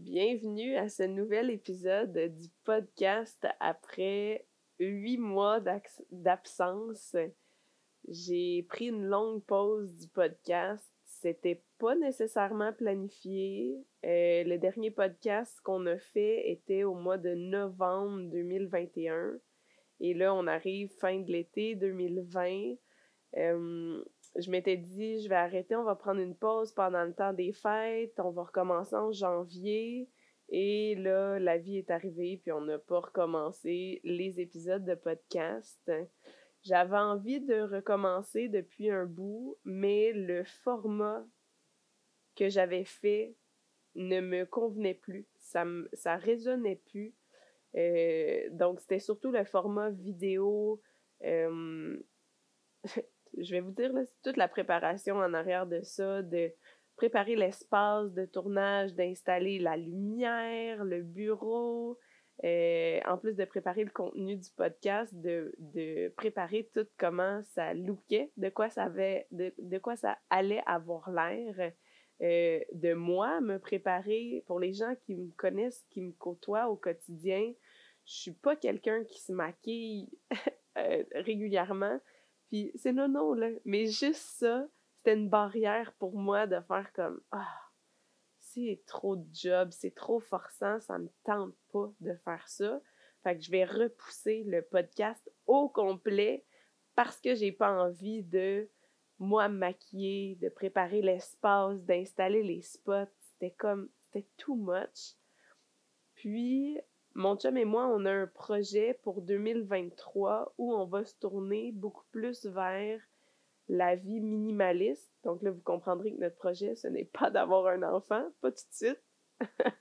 Bienvenue à ce nouvel épisode du podcast après huit mois d'absence. J'ai pris une longue pause du podcast. C'était pas nécessairement planifié. Euh, le dernier podcast qu'on a fait était au mois de novembre 2021. Et là, on arrive fin de l'été 2020. Euh, je m'étais dit, je vais arrêter, on va prendre une pause pendant le temps des fêtes, on va recommencer en janvier. Et là, la vie est arrivée, puis on n'a pas recommencé les épisodes de podcast. J'avais envie de recommencer depuis un bout, mais le format que j'avais fait ne me convenait plus. Ça, ça résonnait plus. Euh, donc, c'était surtout le format vidéo. Euh, je vais vous dire, toute la préparation en arrière de ça, de préparer l'espace de tournage, d'installer la lumière, le bureau, euh, en plus de préparer le contenu du podcast, de, préparer tout comment ça lookait, de quoi ça avait, de, de quoi ça allait avoir l'air, euh, de moi, me préparer pour les gens qui me connaissent, qui me côtoient au quotidien. Je suis pas quelqu'un qui se maquille euh, régulièrement. Puis c'est non, non, là. Mais juste ça, c'était une barrière pour moi de faire comme Ah, c'est trop de job, c'est trop forçant, ça me tente pas de faire ça. Fait que je vais repousser le podcast au complet parce que j'ai pas envie de moi me maquiller, de préparer l'espace, d'installer les spots. C'était comme c'était too much. Puis mon chum et moi, on a un projet pour 2023 où on va se tourner beaucoup plus vers la vie minimaliste. Donc là, vous comprendrez que notre projet, ce n'est pas d'avoir un enfant, pas tout de suite.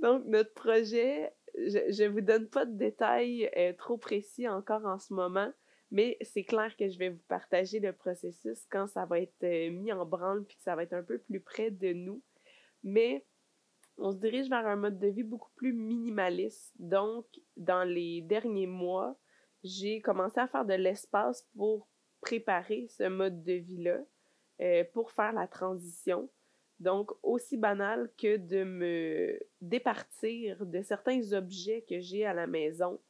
Donc, notre projet, je ne vous donne pas de détails euh, trop précis encore en ce moment, mais c'est clair que je vais vous partager le processus quand ça va être euh, mis en branle puis que ça va être un peu plus près de nous. Mais on se dirige vers un mode de vie beaucoup plus minimaliste. Donc, dans les derniers mois, j'ai commencé à faire de l'espace pour préparer ce mode de vie-là, euh, pour faire la transition. Donc, aussi banal que de me départir de certains objets que j'ai à la maison.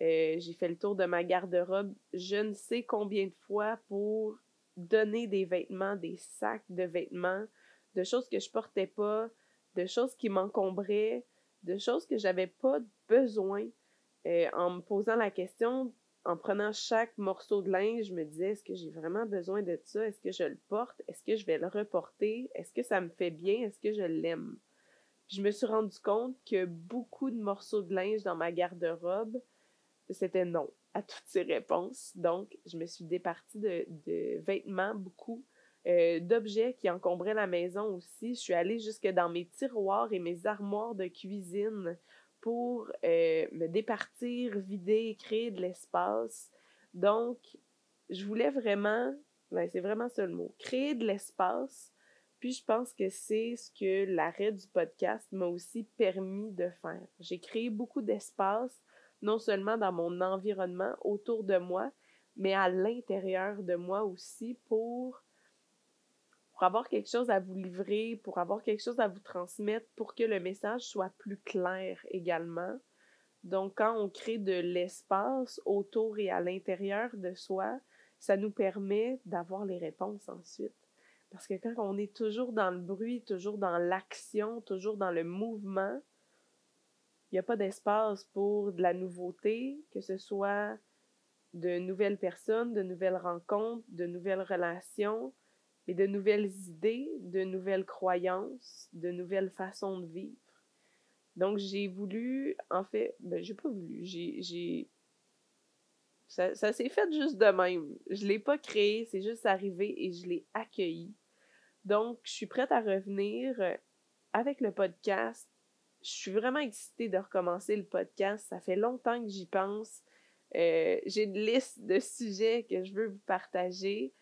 Euh, j'ai fait le tour de ma garde-robe je ne sais combien de fois pour donner des vêtements, des sacs de vêtements, de choses que je portais pas, de choses qui m'encombraient, de choses que j'avais pas besoin. Euh, en me posant la question, en prenant chaque morceau de linge, je me disais, est-ce que j'ai vraiment besoin de ça? Est-ce que je le porte? Est-ce que je vais le reporter? Est-ce que ça me fait bien? Est-ce que je l'aime? je me suis rendu compte que beaucoup de morceaux de linge dans ma garde-robe, c'était non à toutes ces réponses. Donc, je me suis départie de, de vêtements, beaucoup, euh, d'objets qui encombraient la maison aussi. Je suis allée jusque dans mes tiroirs et mes armoires de cuisine pour euh, me départir, vider, créer de l'espace. Donc, je voulais vraiment, ben, c'est vraiment ça le mot, créer de l'espace. Puis je pense que c'est ce que l'arrêt du podcast m'a aussi permis de faire. J'ai créé beaucoup d'espace, non seulement dans mon environnement autour de moi, mais à l'intérieur de moi aussi pour pour avoir quelque chose à vous livrer, pour avoir quelque chose à vous transmettre, pour que le message soit plus clair également. Donc, quand on crée de l'espace autour et à l'intérieur de soi, ça nous permet d'avoir les réponses ensuite. Parce que quand on est toujours dans le bruit, toujours dans l'action, toujours dans le mouvement, il n'y a pas d'espace pour de la nouveauté, que ce soit de nouvelles personnes, de nouvelles rencontres, de nouvelles relations, mais de nouvelles idées, de nouvelles croyances, de nouvelles façons de vivre. Donc, j'ai voulu, en fait, ben, j'ai pas voulu, j'ai, ça, ça s'est fait juste de même. Je l'ai pas créé, c'est juste arrivé et je l'ai accueilli. Donc, je suis prête à revenir euh, avec le podcast. Je suis vraiment excitée de recommencer le podcast. Ça fait longtemps que j'y pense. Euh, j'ai une liste de sujets que je veux vous partager.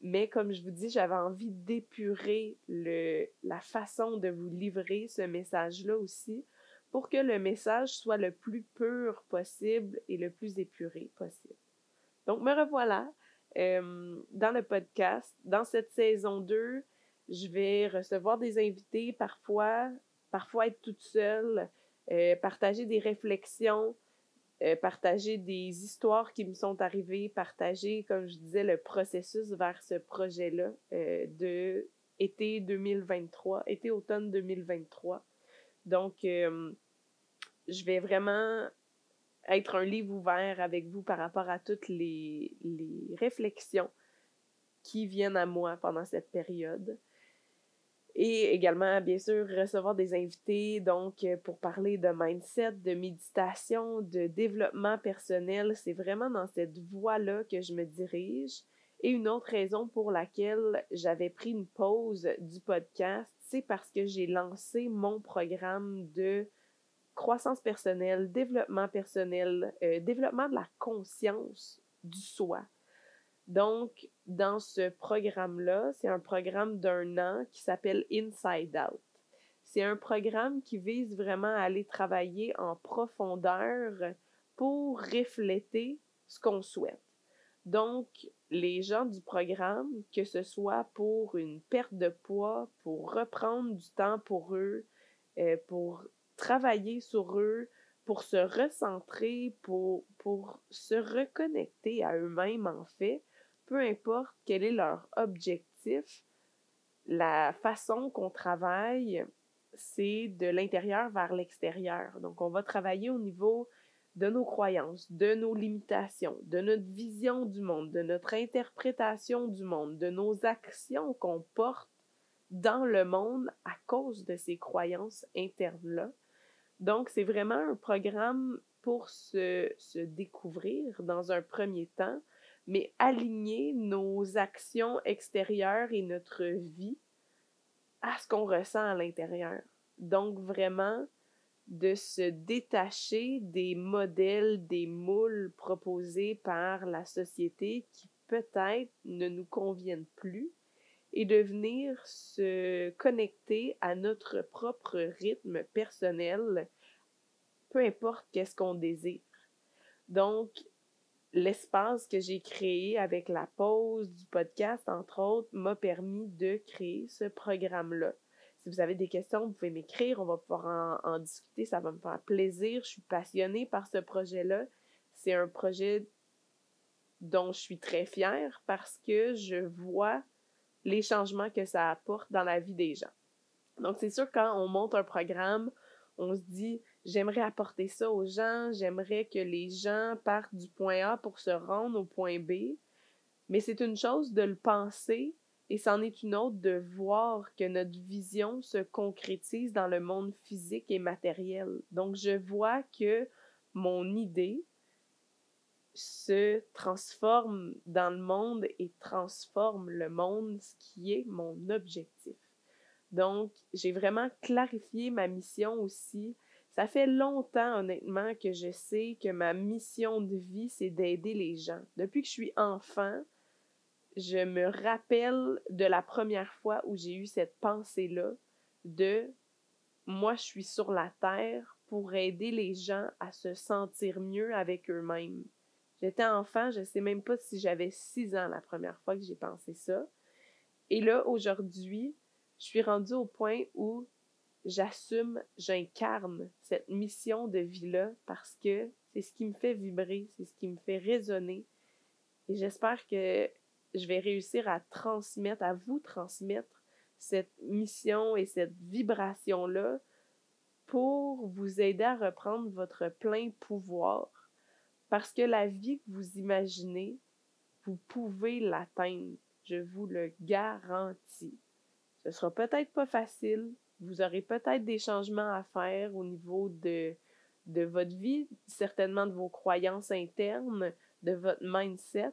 Mais comme je vous dis, j'avais envie d'épurer la façon de vous livrer ce message-là aussi pour que le message soit le plus pur possible et le plus épuré possible. Donc, me revoilà euh, dans le podcast. Dans cette saison 2, je vais recevoir des invités parfois parfois être toute seule, euh, partager des réflexions, euh, partager des histoires qui me sont arrivées, partager, comme je disais, le processus vers ce projet-là euh, de été 2023, été-automne 2023. Donc, je vais vraiment être un livre ouvert avec vous par rapport à toutes les réflexions qui viennent à moi pendant cette période. Et également, bien sûr, recevoir des invités, donc euh, pour parler de mindset, de méditation, de développement personnel. C'est vraiment dans cette voie-là que je me dirige. Et une autre raison pour laquelle j'avais pris une pause du podcast, c'est parce que j'ai lancé mon programme de croissance personnelle, développement personnel, euh, développement de la conscience du soi. Donc, dans ce programme-là, c'est un programme d'un an qui s'appelle Inside Out. C'est un programme qui vise vraiment à aller travailler en profondeur pour refléter ce qu'on souhaite. Donc, les gens du programme, que ce soit pour une perte de poids, pour reprendre du temps pour eux, euh, pour travailler sur eux, pour se recentrer, pour, pour se reconnecter à eux-mêmes en fait, peu importe quel est leur objectif, la façon qu'on travaille, c'est de l'intérieur vers l'extérieur. Donc, on va travailler au niveau de nos croyances, de nos limitations, de notre vision du monde, de notre interprétation du monde, de nos actions qu'on porte dans le monde à cause de ces croyances internes-là. Donc, c'est vraiment un programme pour se, se découvrir dans un premier temps, mais aligner nos actions extérieures et notre vie à ce qu'on ressent à l'intérieur. Donc vraiment de se détacher des modèles, des moules proposés par la société qui peut-être ne nous conviennent plus et de venir se connecter à notre propre rythme personnel, peu importe qu'est-ce qu'on désire. Donc, l'espace que j'ai créé avec la pause du podcast, entre autres, m'a permis de créer ce programme-là. Si vous avez des questions, vous pouvez m'écrire, on va pouvoir en, discuter, ça va me faire plaisir. Je suis passionnée par ce projet-là. C'est un projet dont je suis très fière parce que je vois les changements que ça apporte dans la vie des gens. Donc, c'est sûr, quand on monte un programme, on se dit, j'aimerais apporter ça aux gens, j'aimerais que les gens partent du point A pour se rendre au point B. Mais c'est une chose de le penser et c'en est une autre de voir que notre vision se concrétise dans le monde physique et matériel. Donc je vois que mon idée se transforme dans le monde et transforme le monde, ce qui est mon objectif. Donc, j'ai vraiment clarifié ma mission aussi ça fait longtemps, honnêtement, que je sais que ma mission de vie, c'est d'aider les gens. Depuis que je suis enfant, je me rappelle de la première fois où j'ai eu cette pensée-là de moi, je suis sur la terre pour aider les gens à se sentir mieux avec eux-mêmes. J'étais enfant, je sais même pas si j'avais six ans la première fois que j'ai pensé ça. Et là, aujourd'hui, je suis rendue au point où j'assume, j'incarne cette mission de vie-là parce que c'est ce qui me fait vibrer, c'est ce qui me fait résonner. Et j'espère que je vais réussir à transmettre, à vous transmettre cette mission et cette vibration-là pour vous aider à reprendre votre plein pouvoir. Parce que la vie que vous imaginez, vous pouvez l'atteindre. Je vous le garantis. Ce sera peut-être pas facile, vous aurez peut-être des changements à faire au niveau de, de votre vie, certainement de vos croyances internes, de votre mindset,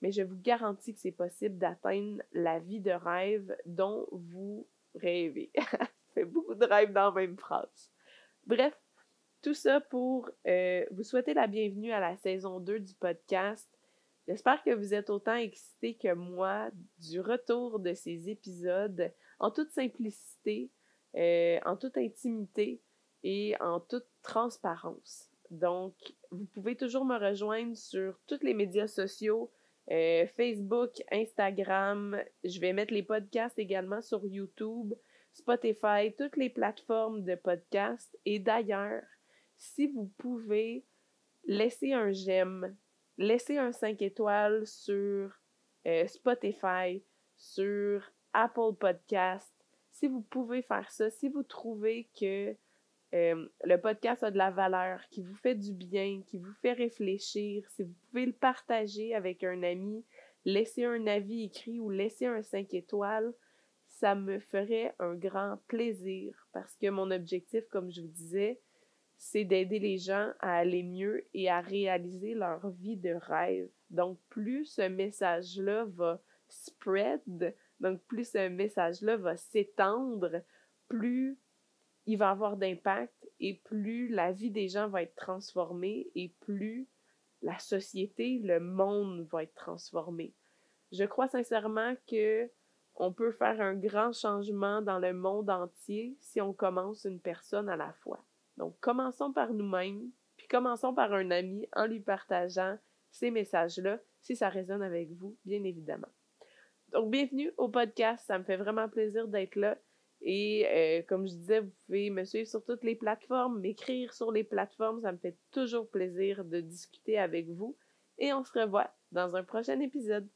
mais je vous garantis que c'est possible d'atteindre la vie de rêve dont vous rêvez. Fait beaucoup de rêves dans la même phrase. Bref, tout ça pour euh, vous souhaiter la bienvenue à la saison 2 du podcast. J'espère que vous êtes autant excités que moi du retour de ces épisodes en toute simplicité, euh, en toute intimité et en toute transparence. Donc, vous pouvez toujours me rejoindre sur tous les médias sociaux, euh, Facebook, Instagram. Je vais mettre les podcasts également sur YouTube. Spotify, toutes les plateformes de podcast. Et d'ailleurs, si vous pouvez laisser un j'aime, laisser un 5 étoiles sur euh, Spotify, sur Apple Podcast, si vous pouvez faire ça, si vous trouvez que euh, le podcast a de la valeur, qui vous fait du bien, qui vous fait réfléchir, si vous pouvez le partager avec un ami, laisser un avis écrit ou laisser un 5 étoiles, ça me ferait un grand plaisir parce que mon objectif, comme je vous disais, c'est d'aider les gens à aller mieux et à réaliser leur vie de rêve. Donc, plus ce message-là va spread, donc plus ce message-là va s'étendre, plus il va avoir d'impact et plus la vie des gens va être transformée et plus la société, le monde va être transformé. Je crois sincèrement que on peut faire un grand changement dans le monde entier si on commence une personne à la fois. Donc commençons par nous-mêmes, puis commençons par un ami en lui partageant ces messages-là si ça résonne avec vous, bien évidemment. Donc bienvenue au podcast, ça me fait vraiment plaisir d'être là. Et euh, comme je disais, vous pouvez me suivre sur toutes les plateformes, m'écrire sur les plateformes. Ça me fait toujours plaisir de discuter avec vous. Et on se revoit dans un prochain épisode.